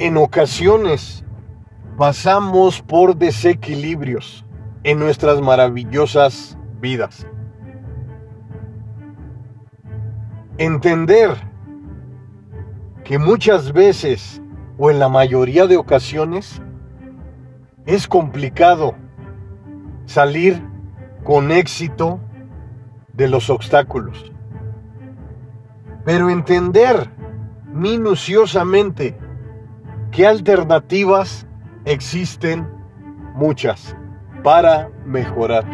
En ocasiones pasamos por desequilibrios en nuestras maravillosas vidas. Entender que muchas veces o en la mayoría de ocasiones es complicado salir con éxito de los obstáculos. Pero entender minuciosamente qué alternativas existen muchas para mejorar.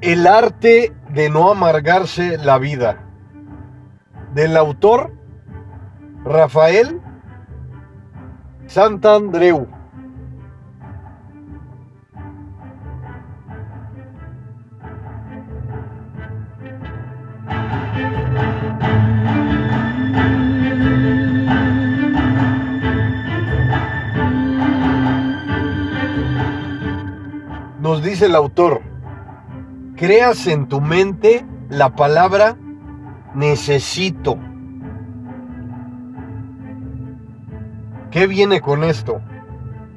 El arte de no amargarse la vida. Del autor Rafael Santandreu. Nos dice el autor, creas en tu mente la palabra necesito. ¿Qué viene con esto?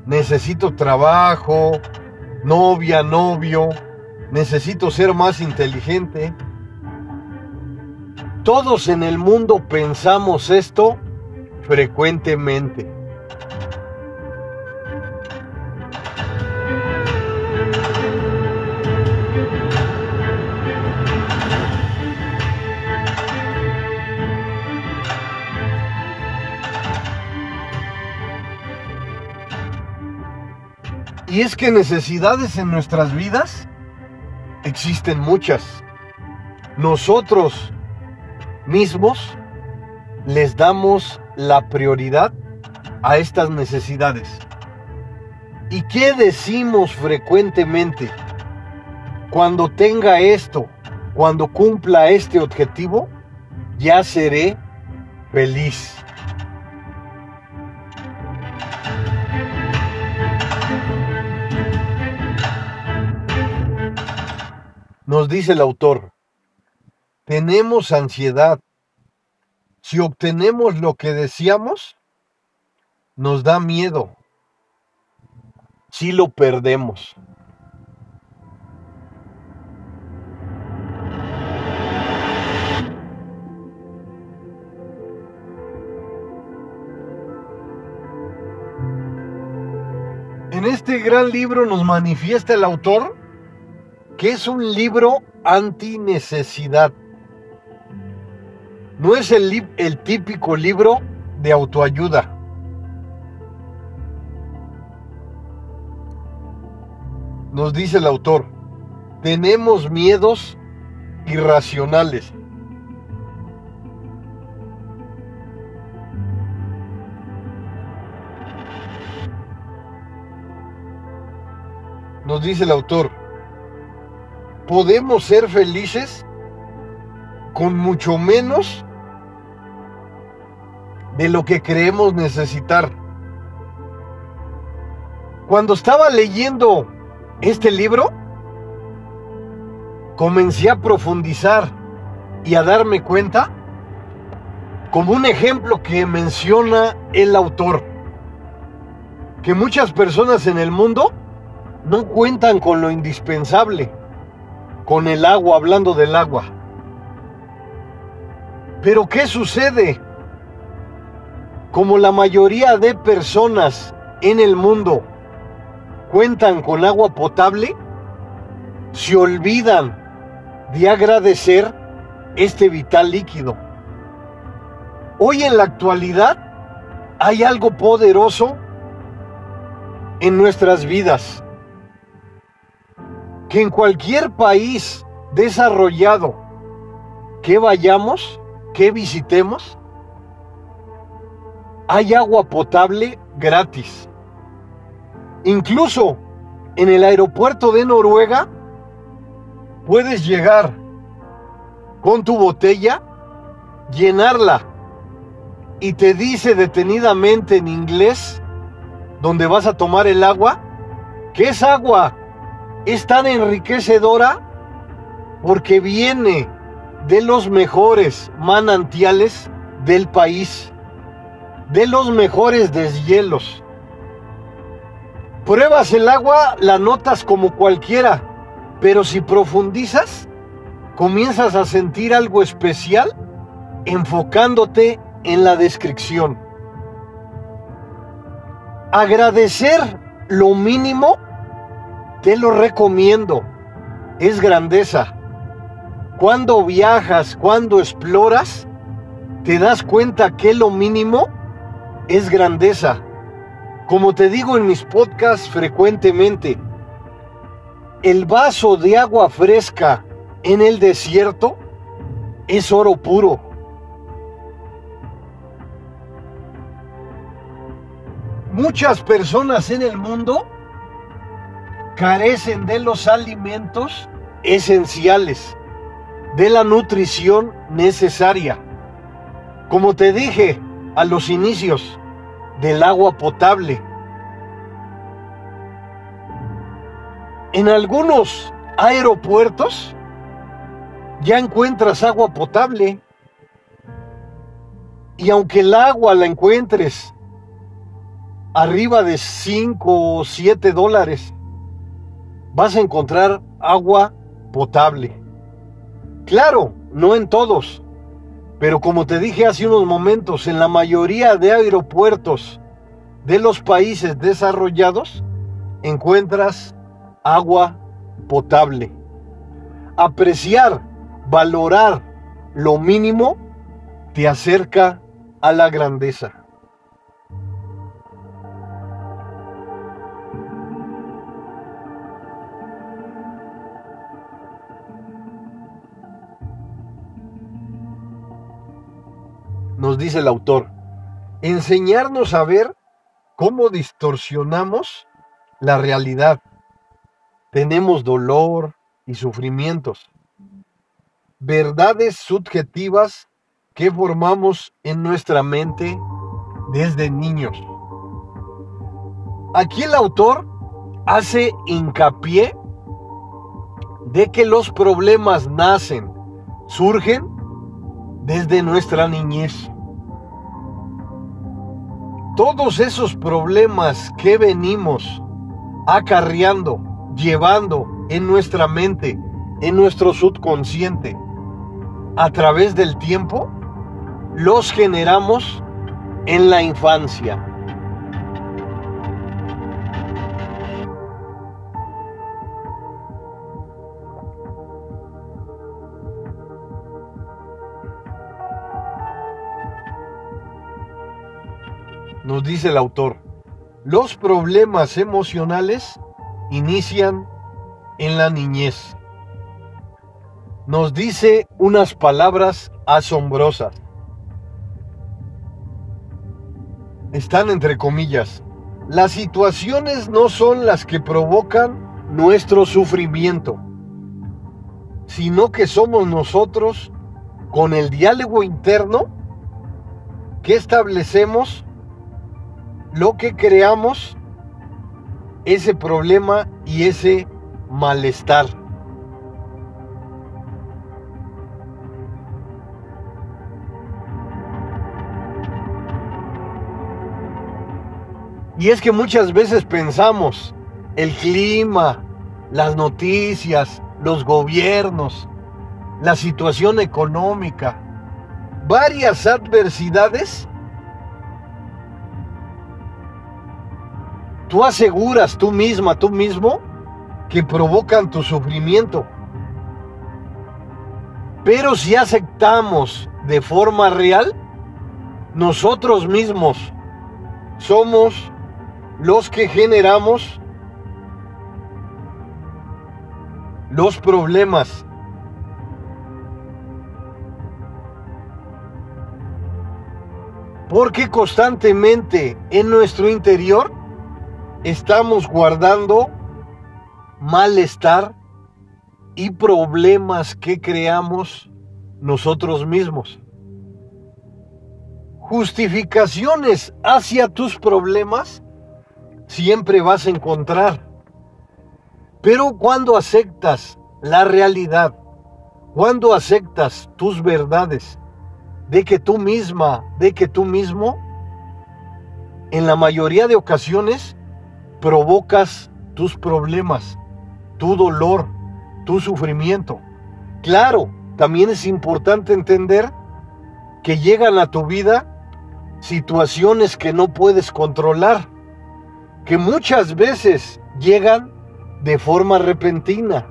Necesito trabajo, novia, novio, necesito ser más inteligente. Todos en el mundo pensamos esto frecuentemente. Y es que necesidades en nuestras vidas existen muchas. Nosotros mismos les damos la prioridad a estas necesidades. ¿Y qué decimos frecuentemente? Cuando tenga esto, cuando cumpla este objetivo, ya seré feliz. Nos dice el autor, tenemos ansiedad. Si obtenemos lo que deseamos, nos da miedo. Si lo perdemos. En este gran libro nos manifiesta el autor que es un libro anti-necesidad. No es el, el típico libro de autoayuda. Nos dice el autor, tenemos miedos irracionales. Nos dice el autor, podemos ser felices con mucho menos de lo que creemos necesitar. Cuando estaba leyendo este libro, comencé a profundizar y a darme cuenta como un ejemplo que menciona el autor, que muchas personas en el mundo no cuentan con lo indispensable con el agua, hablando del agua. Pero ¿qué sucede? Como la mayoría de personas en el mundo cuentan con agua potable, se olvidan de agradecer este vital líquido. Hoy en la actualidad hay algo poderoso en nuestras vidas que en cualquier país desarrollado que vayamos, que visitemos, hay agua potable gratis. Incluso en el aeropuerto de Noruega puedes llegar con tu botella, llenarla y te dice detenidamente en inglés donde vas a tomar el agua, que esa agua es tan enriquecedora porque viene de los mejores manantiales del país, de los mejores deshielos. Pruebas el agua, la notas como cualquiera, pero si profundizas, comienzas a sentir algo especial enfocándote en la descripción. Agradecer lo mínimo, te lo recomiendo, es grandeza. Cuando viajas, cuando exploras, te das cuenta que lo mínimo es grandeza. Como te digo en mis podcasts frecuentemente, el vaso de agua fresca en el desierto es oro puro. Muchas personas en el mundo carecen de los alimentos esenciales de la nutrición necesaria. Como te dije a los inicios, del agua potable. En algunos aeropuertos ya encuentras agua potable. Y aunque el agua la encuentres arriba de 5 o 7 dólares, vas a encontrar agua potable. Claro, no en todos, pero como te dije hace unos momentos, en la mayoría de aeropuertos de los países desarrollados encuentras agua potable. Apreciar, valorar lo mínimo te acerca a la grandeza. Nos dice el autor, enseñarnos a ver cómo distorsionamos la realidad. Tenemos dolor y sufrimientos, verdades subjetivas que formamos en nuestra mente desde niños. Aquí el autor hace hincapié de que los problemas nacen, surgen desde nuestra niñez. Todos esos problemas que venimos acarreando, llevando en nuestra mente, en nuestro subconsciente, a través del tiempo, los generamos en la infancia. Nos dice el autor, los problemas emocionales inician en la niñez. Nos dice unas palabras asombrosas. Están entre comillas. Las situaciones no son las que provocan nuestro sufrimiento, sino que somos nosotros con el diálogo interno que establecemos lo que creamos, ese problema y ese malestar. Y es que muchas veces pensamos, el clima, las noticias, los gobiernos, la situación económica, varias adversidades tú aseguras tú misma, tú mismo, que provocan tu sufrimiento. Pero si aceptamos de forma real, nosotros mismos somos los que generamos los problemas. Porque constantemente en nuestro interior estamos guardando malestar y problemas que creamos nosotros mismos. Justificaciones hacia tus problemas siempre vas a encontrar. Pero cuando aceptas la realidad, cuando aceptas tus verdades, de que tú misma, de que tú mismo, en la mayoría de ocasiones provocas tus problemas, tu dolor, tu sufrimiento. Claro, también es importante entender que llegan a tu vida situaciones que no puedes controlar, que muchas veces llegan de forma repentina.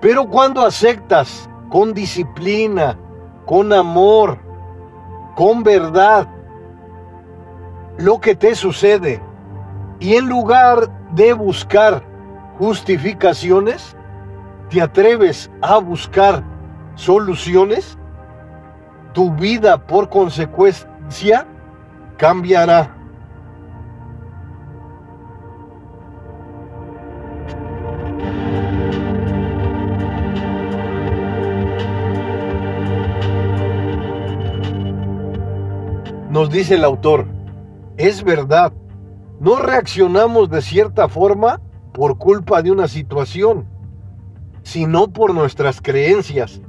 Pero cuando aceptas con disciplina, con amor, con verdad, lo que te sucede, y en lugar de buscar justificaciones, te atreves a buscar soluciones, tu vida por consecuencia cambiará. Nos dice el autor, es verdad, no reaccionamos de cierta forma por culpa de una situación, sino por nuestras creencias.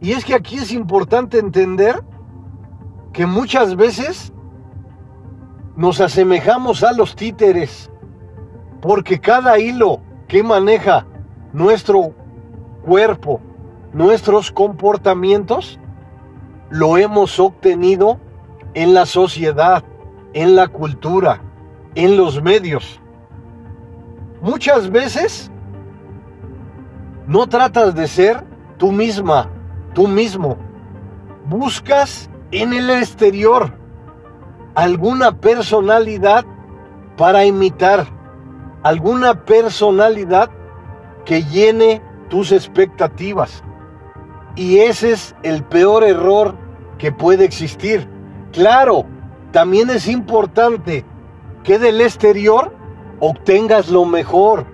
Y es que aquí es importante entender que muchas veces nos asemejamos a los títeres, porque cada hilo que maneja nuestro cuerpo, nuestros comportamientos, lo hemos obtenido en la sociedad, en la cultura, en los medios. Muchas veces no tratas de ser tú misma, tú mismo. Buscas en el exterior alguna personalidad para imitar, alguna personalidad que llene tus expectativas. Y ese es el peor error que puede existir Claro, también es importante que del exterior obtengas lo mejor,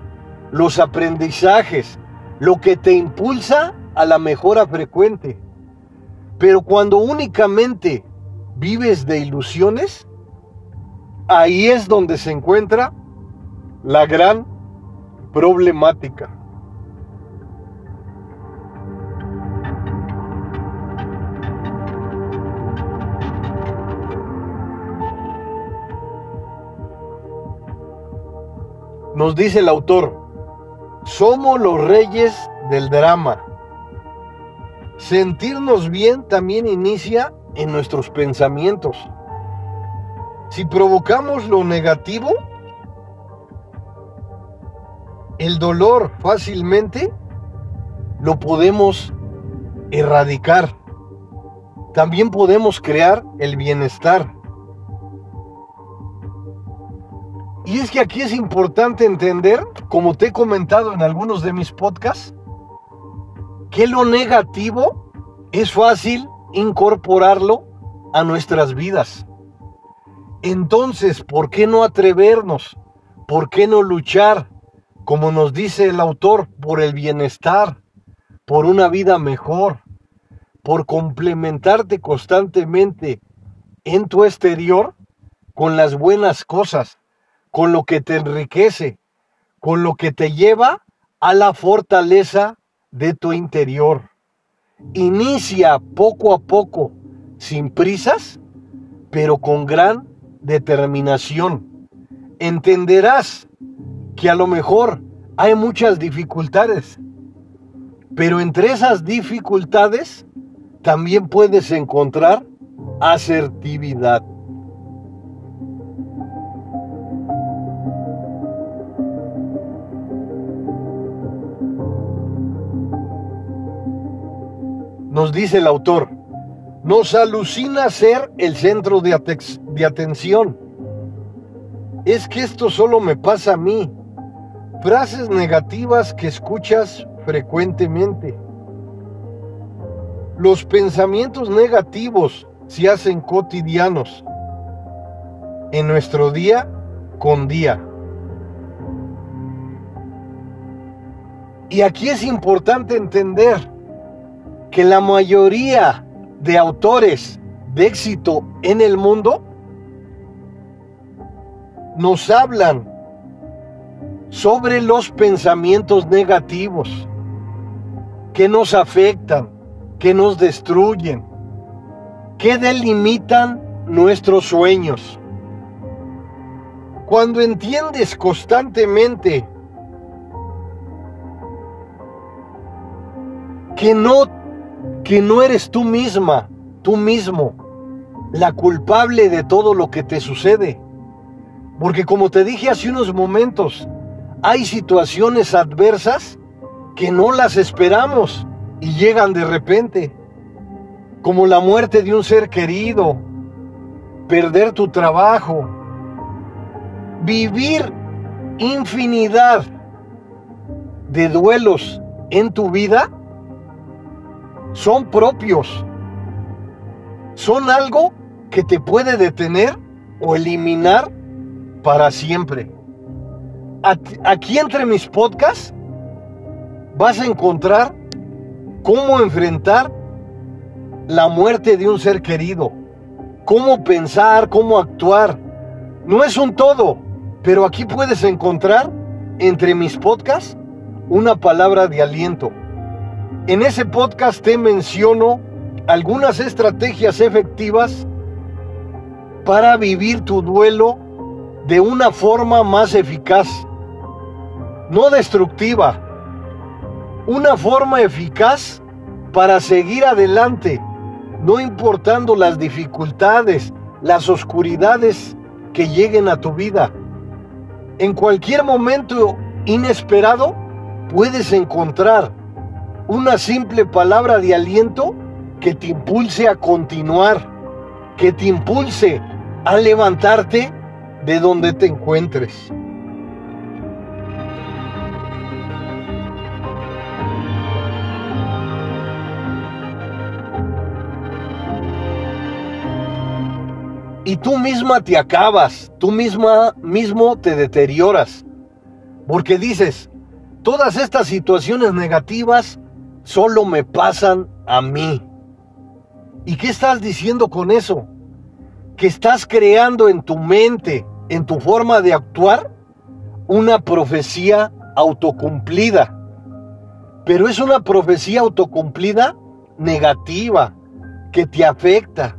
los aprendizajes, lo que te impulsa a la mejora frecuente. Pero cuando únicamente vives de ilusiones, ahí es donde se encuentra la gran problemática. Nos dice el autor, somos los reyes del drama. Sentirnos bien también inicia en nuestros pensamientos. Si provocamos lo negativo, el dolor fácilmente lo podemos erradicar. También podemos crear el bienestar. Y es que aquí es importante entender, como te he comentado en algunos de mis podcasts, que lo negativo es fácil incorporarlo a nuestras vidas. Entonces, ¿por qué no atrevernos? ¿Por qué no luchar, como nos dice el autor, por el bienestar, por una vida mejor, por complementarte constantemente en tu exterior con las buenas cosas? Con lo que te enriquece, con lo que te lleva a la fortaleza de tu interior. Inicia poco a poco, sin prisas, pero con gran determinación. Entenderás que a lo mejor hay muchas dificultades, pero entre esas dificultades también puedes encontrar asertividad. Dice el autor, nos alucina ser el centro de, de atención. Es que esto solo me pasa a mí. Frases negativas que escuchas frecuentemente. Los pensamientos negativos se hacen cotidianos en nuestro día con día. Y aquí es importante entender que la mayoría de autores de éxito en el mundo nos hablan sobre los pensamientos negativos que nos afectan, que nos destruyen, que delimitan nuestros sueños. Cuando entiendes constantemente que no que no eres tú misma, tú mismo, la culpable de todo lo que te sucede. Porque como te dije hace unos momentos, hay situaciones adversas que no las esperamos y llegan de repente, como la muerte de un ser querido, perder tu trabajo, vivir infinidad de duelos en tu vida son propios. Son algo que te puede detener o eliminar para siempre. Aquí entre mis podcasts vas a encontrar cómo enfrentar la muerte de un ser querido, cómo pensar, cómo actuar. No es un todo, pero aquí puedes encontrar entre mis podcasts una palabra de aliento. En ese podcast te menciono algunas estrategias efectivas para vivir tu duelo de una forma más eficaz, no destructiva, una forma eficaz para seguir adelante, no importando las dificultades, las oscuridades que lleguen a tu vida. En cualquier momento inesperado puedes encontrar una simple palabra de aliento que te impulse a continuar, que te impulse a levantarte de donde te encuentres. Y tú misma te acabas, tú misma mismo te deterioras, porque dices, todas estas situaciones negativas solo me pasan a mí. ¿Y qué estás diciendo con eso? Que estás creando en tu mente, en tu forma de actuar, una profecía autocumplida. Pero es una profecía autocumplida negativa, que te afecta,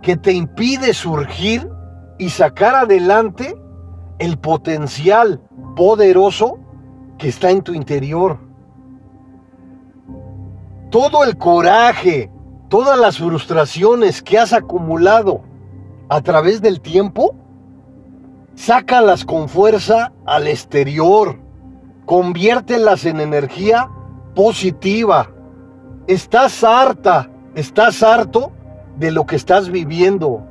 que te impide surgir y sacar adelante el potencial poderoso que está en tu interior todo el coraje, todas las frustraciones que has acumulado a través del tiempo, sácalas con fuerza al exterior, conviértelas en energía positiva. Estás harta, estás harto de lo que estás viviendo.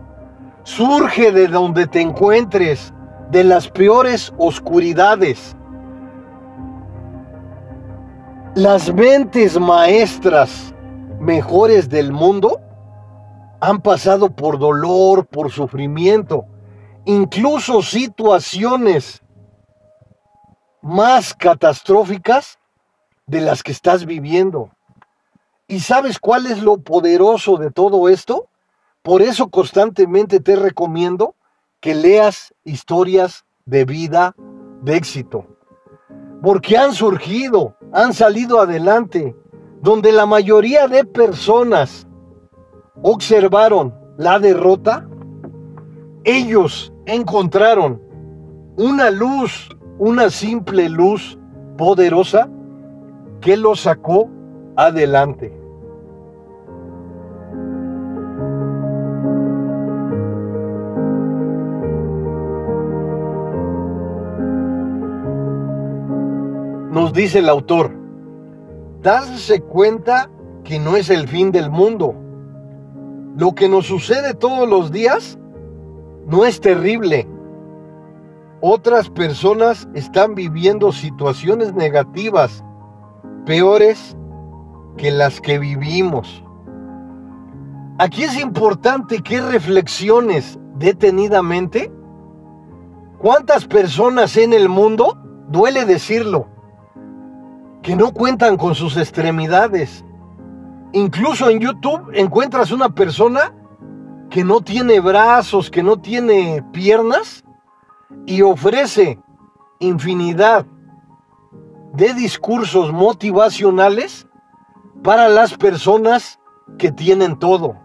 Surge de donde te encuentres, de las peores oscuridades. Las mentes maestras mejores del mundo han pasado por dolor, por sufrimiento, incluso situaciones más catastróficas de las que estás viviendo. ¿Y sabes cuál es lo poderoso de todo esto? Por eso constantemente te recomiendo que leas historias de vida de éxito porque han surgido, han salido adelante, donde la mayoría de personas observaron la derrota, ellos encontraron una luz, una simple luz poderosa que los sacó adelante. Nos dice el autor, darse cuenta que no es el fin del mundo. Lo que nos sucede todos los días no es terrible. Otras personas están viviendo situaciones negativas, peores que las que vivimos. Aquí es importante que reflexiones detenidamente cuántas personas en el mundo, duele decirlo, que no cuentan con sus extremidades. Incluso en YouTube encuentras una persona que no tiene brazos, que no tiene piernas, y ofrece infinidad de discursos motivacionales para las personas que tienen todo.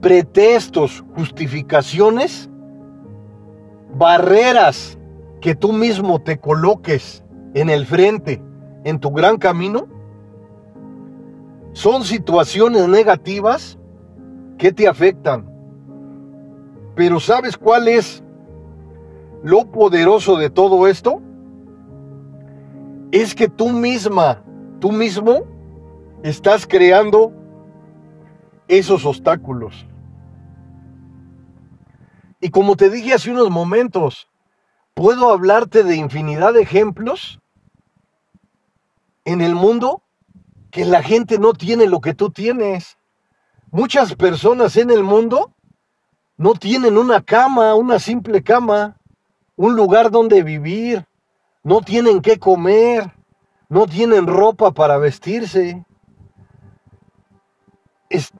Pretextos, justificaciones, barreras que tú mismo te coloques en el frente, en tu gran camino, son situaciones negativas que te afectan. Pero ¿sabes cuál es lo poderoso de todo esto? Es que tú misma, tú mismo, estás creando esos obstáculos. Y como te dije hace unos momentos, puedo hablarte de infinidad de ejemplos en el mundo que la gente no tiene lo que tú tienes. Muchas personas en el mundo no tienen una cama, una simple cama, un lugar donde vivir, no tienen qué comer, no tienen ropa para vestirse,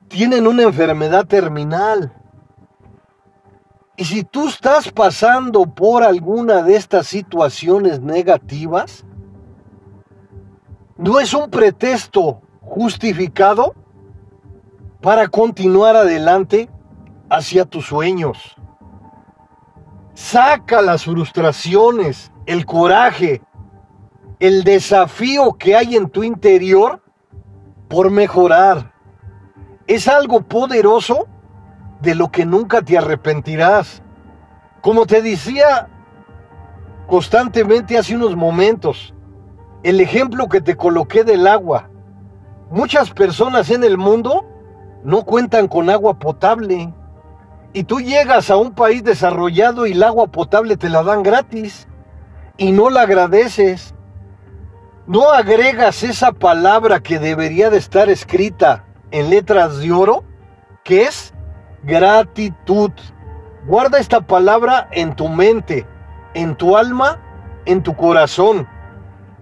tienen una enfermedad terminal. Y si tú estás pasando por alguna de estas situaciones negativas, no es un pretexto justificado para continuar adelante hacia tus sueños. Saca las frustraciones, el coraje, el desafío que hay en tu interior por mejorar. Es algo poderoso de lo que nunca te arrepentirás. Como te decía constantemente hace unos momentos, el ejemplo que te coloqué del agua. Muchas personas en el mundo no cuentan con agua potable. Y tú llegas a un país desarrollado y el agua potable te la dan gratis y no la agradeces. No agregas esa palabra que debería de estar escrita en letras de oro, que es gratitud. Guarda esta palabra en tu mente, en tu alma, en tu corazón.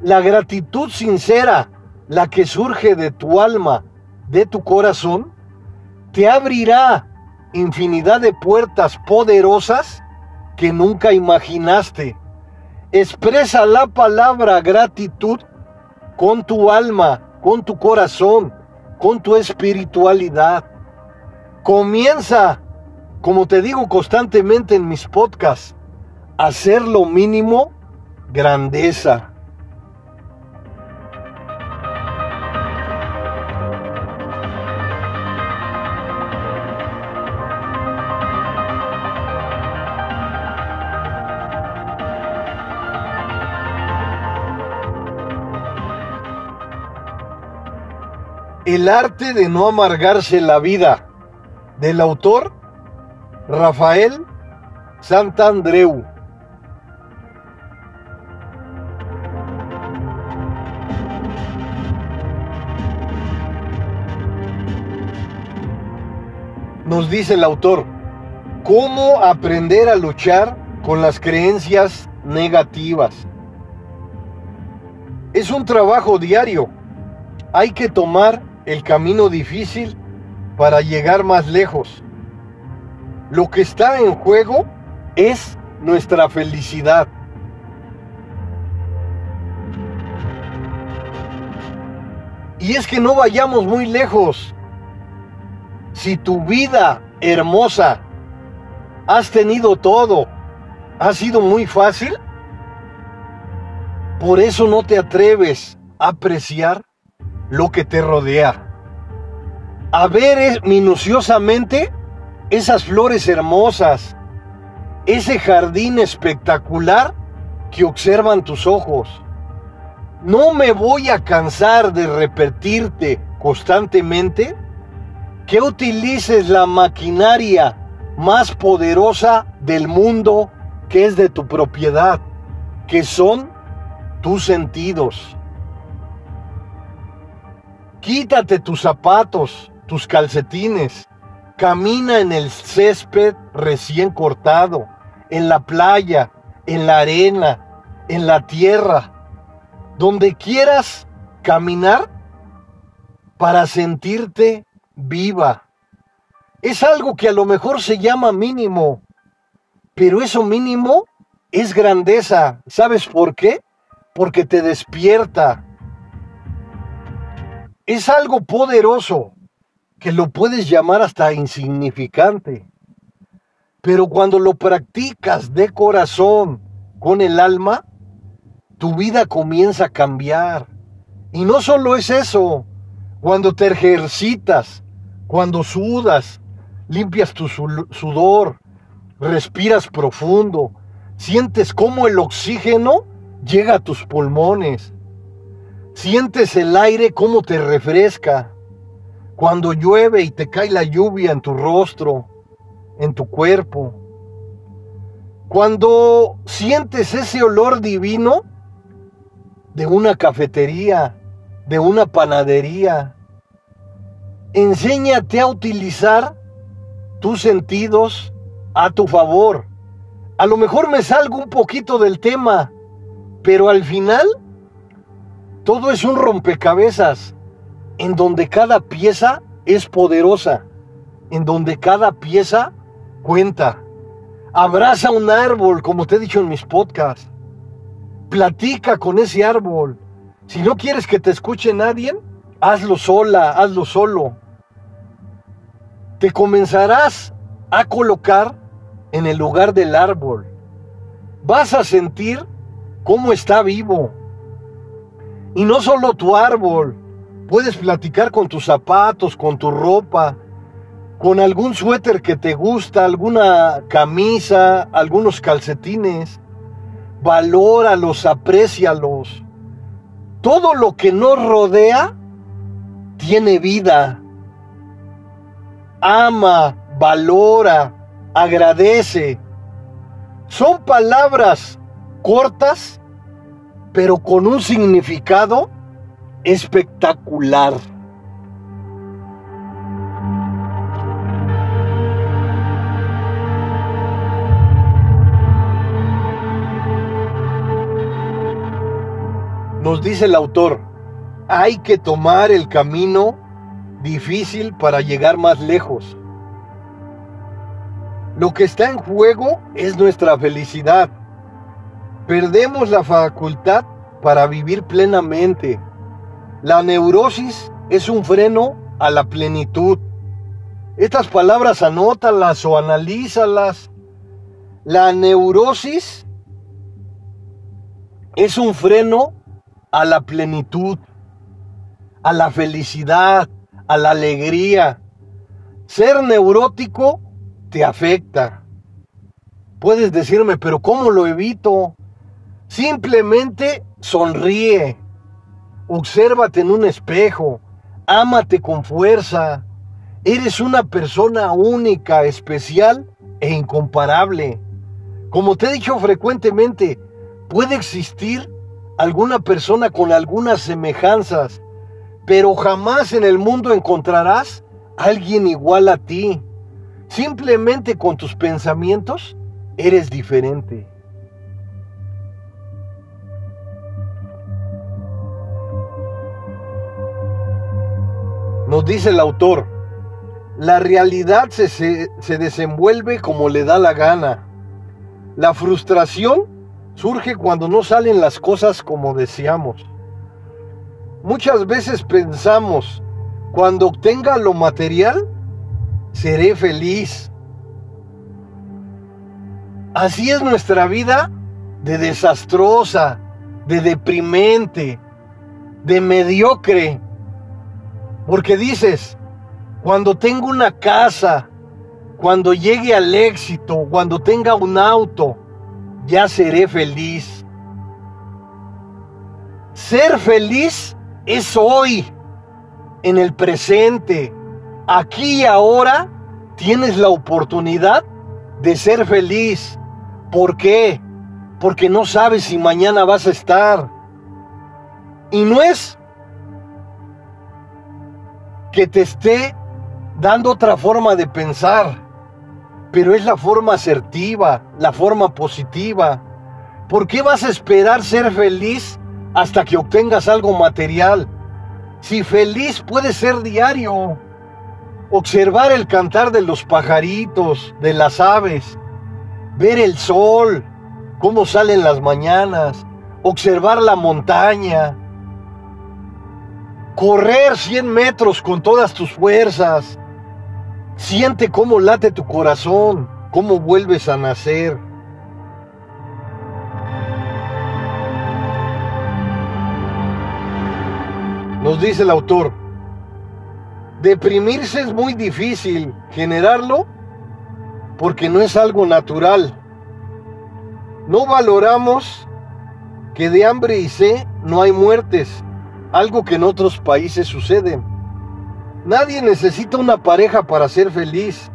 La gratitud sincera, la que surge de tu alma, de tu corazón, te abrirá infinidad de puertas poderosas que nunca imaginaste. Expresa la palabra gratitud con tu alma, con tu corazón, con tu espiritualidad. Comienza, como te digo constantemente en mis podcasts, a hacer lo mínimo grandeza. El arte de no amargarse la vida, del autor Rafael Santandreu. Nos dice el autor, ¿cómo aprender a luchar con las creencias negativas? Es un trabajo diario. Hay que tomar el camino difícil para llegar más lejos. Lo que está en juego es nuestra felicidad. Y es que no vayamos muy lejos. Si tu vida hermosa has tenido todo, ha sido muy fácil, por eso no te atreves a apreciar lo que te rodea. A ver minuciosamente esas flores hermosas, ese jardín espectacular que observan tus ojos. No me voy a cansar de repetirte constantemente que utilices la maquinaria más poderosa del mundo que es de tu propiedad, que son tus sentidos. Quítate tus zapatos, tus calcetines. Camina en el césped recién cortado, en la playa, en la arena, en la tierra, donde quieras caminar para sentirte viva. Es algo que a lo mejor se llama mínimo, Pero eso mínimo es grandeza. ¿Sabes por qué? Porque te despierta. Es algo poderoso que lo puedes llamar hasta insignificante. Pero cuando lo practicas de corazón, con el alma, tu vida comienza a cambiar. Y no solo es eso, cuando te ejercitas, cuando sudas, limpias tu sudor, respiras profundo, sientes cómo el oxígeno llega a tus pulmones, sientes el aire cómo te refresca, cuando llueve y te cae la lluvia en tu rostro, en tu cuerpo, cuando sientes ese olor divino de una cafetería, de una panadería, enséñate a utilizar tus sentidos a tu favor. A lo mejor me salgo un poquito del tema, pero al final todo es un rompecabezas en donde cada pieza es poderosa, en donde cada pieza cuenta. Abraza un árbol, como te he dicho en mis podcasts. Platica con ese árbol. Si no quieres que te escuche nadie, hazlo sola, hazlo solo. Te comenzarás a colocar en el lugar del árbol. Vas a sentir cómo está vivo. Y no solo tu árbol, puedes platicar con tus zapatos, con tu ropa, con algún suéter que te gusta, alguna camisa, algunos calcetines. Valóralos, aprécialos. Todo lo que nos rodea tiene vida. Ama, valora, agradece. Son palabras cortas, pero con un significado espectacular. Nos dice el autor, hay que tomar el camino difícil para llegar más lejos. Lo que está en juego es nuestra felicidad. Perdemos la facultad para vivir plenamente. La neurosis es un freno a la plenitud. Estas palabras anótalas o analízalas. La neurosis es un freno a la plenitud, a la felicidad, a la alegría. Ser neurótico te afecta. Puedes decirme, pero ¿cómo lo evito? Simplemente sonríe, obsérvate en un espejo, ámate con fuerza. Eres una persona única, especial e incomparable. Como te he dicho frecuentemente, puede existir alguna persona con algunas semejanzas, pero jamás en el mundo encontrarás alguien igual a ti. Simplemente con tus pensamientos eres diferente. Nos dice el autor, la realidad se, se, desenvuelve como le da la gana. La frustración surge cuando no salen las cosas como deseamos. Muchas veces pensamos, cuando obtenga lo material, seré feliz. Así es nuestra vida de desastrosa, de deprimente, de mediocre. Porque dices, cuando tengo una casa, cuando llegue al éxito, cuando tenga un auto, ya seré feliz. Ser feliz es hoy, en el presente, Aquí y ahora tienes la oportunidad de ser feliz. ¿Por qué? Porque no sabes si mañana vas a estar. Y no es que te esté dando otra forma de pensar, pero es la forma asertiva, la forma positiva. ¿Por qué vas a esperar ser feliz hasta que obtengas algo material? Si feliz puede ser observar el cantar de los pajaritos, de las aves, ver el sol, cómo salen las mañanas, observar la montaña, correr 100 metros con todas tus fuerzas. Siente cómo late tu corazón, cómo vuelves a nacer. Nos dice el autor, deprimirse es muy difícil, generarlo porque no es algo natural. No valoramos que de hambre y sed no hay muertes, algo que en otros países sucede. Nadie necesita una pareja para ser feliz.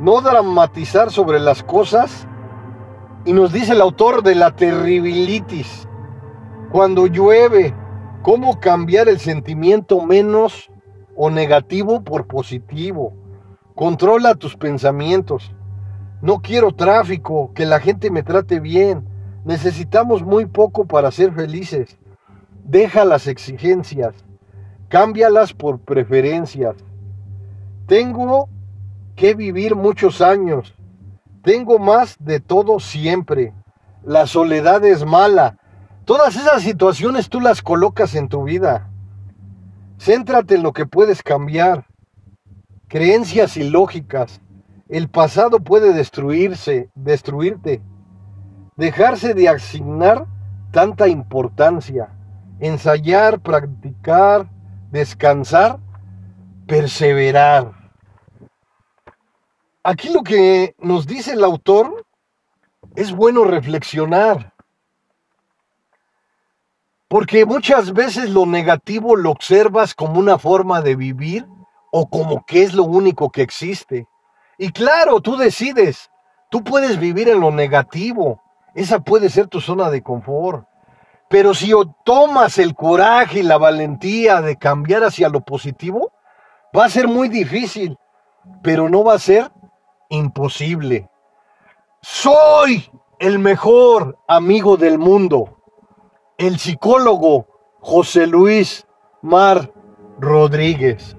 No dramatizar sobre las cosas. Y nos dice el autor de la terribilitis. Cuando llueve, cómo cambiar el sentimiento menos o negativo por positivo. Controla tus pensamientos. No quiero tráfico, que la gente me trate bien. Necesitamos muy poco para ser felices. Deja las exigencias. Cámbialas por preferencias. Tengo que vivir muchos años. Tengo más de todo siempre. La soledad es mala. Todas esas situaciones tú las colocas en tu vida. Céntrate en lo que puedes cambiar. Creencias ilógicas. El pasado puede destruirse, destruirte. Dejarse de asignar tanta importancia. Ensayar, practicar, descansar, perseverar. Aquí lo que nos dice el autor es bueno reflexionar. Porque muchas veces lo negativo lo observas como una forma de vivir o como que es lo único que existe. Y claro, tú decides, tú puedes vivir en lo negativo, esa puede ser tu zona de confort. Pero si tomas el coraje y la valentía de cambiar hacia lo positivo, va a ser muy difícil, pero no va a ser imposible. Soy el mejor amigo del mundo el psicólogo José Luis Mar Rodríguez.